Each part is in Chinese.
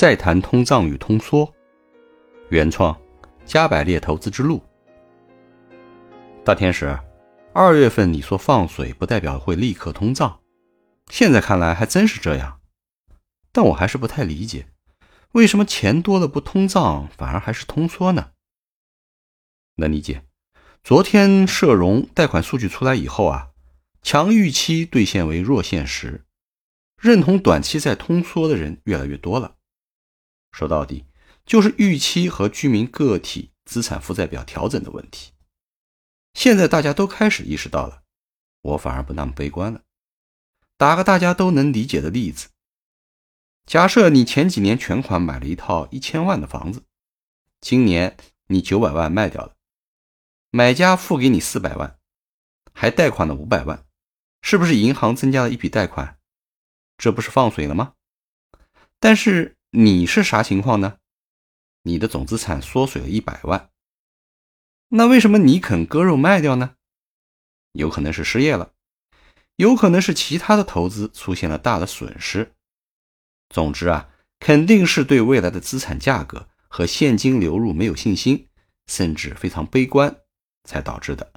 再谈通胀与通缩，原创，加百列投资之路。大天使，二月份你说放水不代表会立刻通胀，现在看来还真是这样。但我还是不太理解，为什么钱多了不通胀，反而还是通缩呢？能理解，昨天社融贷款数据出来以后啊，强预期兑现为弱现实，认同短期在通缩的人越来越多了。说到底，就是预期和居民个体资产负债表调整的问题。现在大家都开始意识到了，我反而不那么悲观了。打个大家都能理解的例子：假设你前几年全款买了一套一千万的房子，今年你九百万卖掉了，买家付给你四百万，还贷款了五百万，是不是银行增加了一笔贷款？这不是放水了吗？但是。你是啥情况呢？你的总资产缩水了一百万，那为什么你肯割肉卖掉呢？有可能是失业了，有可能是其他的投资出现了大的损失。总之啊，肯定是对未来的资产价格和现金流入没有信心，甚至非常悲观才导致的。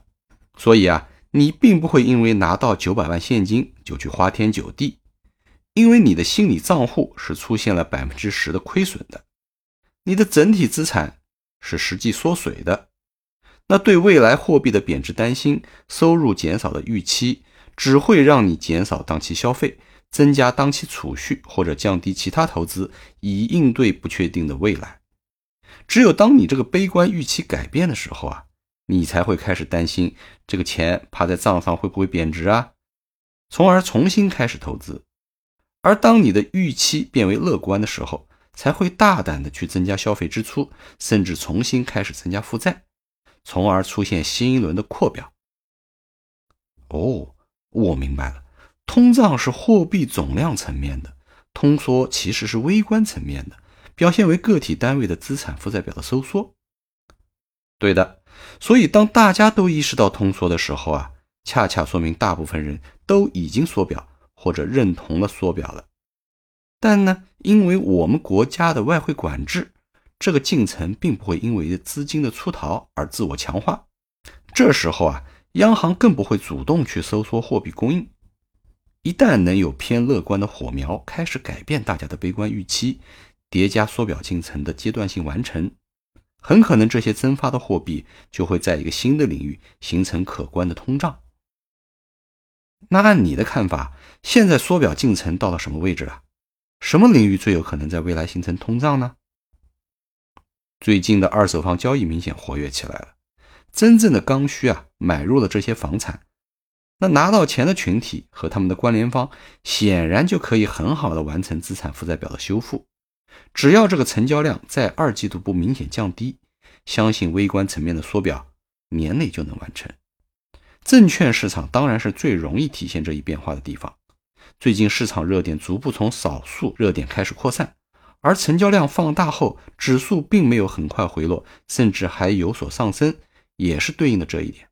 所以啊，你并不会因为拿到九百万现金就去花天酒地。因为你的心理账户是出现了百分之十的亏损的，你的整体资产是实际缩水的，那对未来货币的贬值担心、收入减少的预期，只会让你减少当期消费，增加当期储蓄或者降低其他投资，以应对不确定的未来。只有当你这个悲观预期改变的时候啊，你才会开始担心这个钱趴在账上会不会贬值啊，从而重新开始投资。而当你的预期变为乐观的时候，才会大胆的去增加消费支出，甚至重新开始增加负债，从而出现新一轮的扩表。哦，我明白了，通胀是货币总量层面的，通缩其实是微观层面的，表现为个体单位的资产负债表的收缩。对的，所以当大家都意识到通缩的时候啊，恰恰说明大部分人都已经缩表。或者认同了缩表了，但呢，因为我们国家的外汇管制，这个进程并不会因为资金的出逃而自我强化。这时候啊，央行更不会主动去收缩货币供应。一旦能有偏乐观的火苗开始改变大家的悲观预期，叠加缩表进程的阶段性完成，很可能这些增发的货币就会在一个新的领域形成可观的通胀。那按你的看法，现在缩表进程到了什么位置了？什么领域最有可能在未来形成通胀呢？最近的二手房交易明显活跃起来了，真正的刚需啊买入了这些房产，那拿到钱的群体和他们的关联方，显然就可以很好的完成资产负债表的修复。只要这个成交量在二季度不明显降低，相信微观层面的缩表年内就能完成。证券市场当然是最容易体现这一变化的地方。最近市场热点逐步从少数热点开始扩散，而成交量放大后，指数并没有很快回落，甚至还有所上升，也是对应的这一点。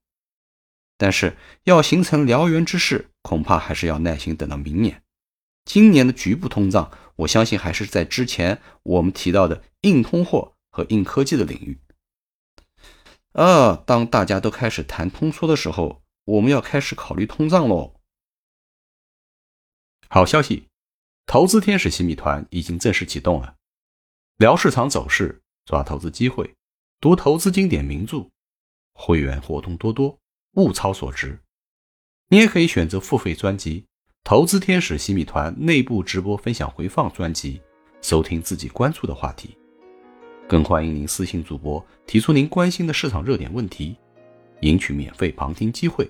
但是要形成燎原之势，恐怕还是要耐心等到明年。今年的局部通胀，我相信还是在之前我们提到的硬通货和硬科技的领域。呃，当大家都开始谈通缩的时候，我们要开始考虑通胀喽。好消息，投资天使新米团已经正式启动了，聊市场走势，抓投资机会，读投资经典名著，会员活动多多，物超所值。你也可以选择付费专辑《投资天使新米团》内部直播分享回放专辑，收听自己关注的话题。更欢迎您私信主播提出您关心的市场热点问题，赢取免费旁听机会。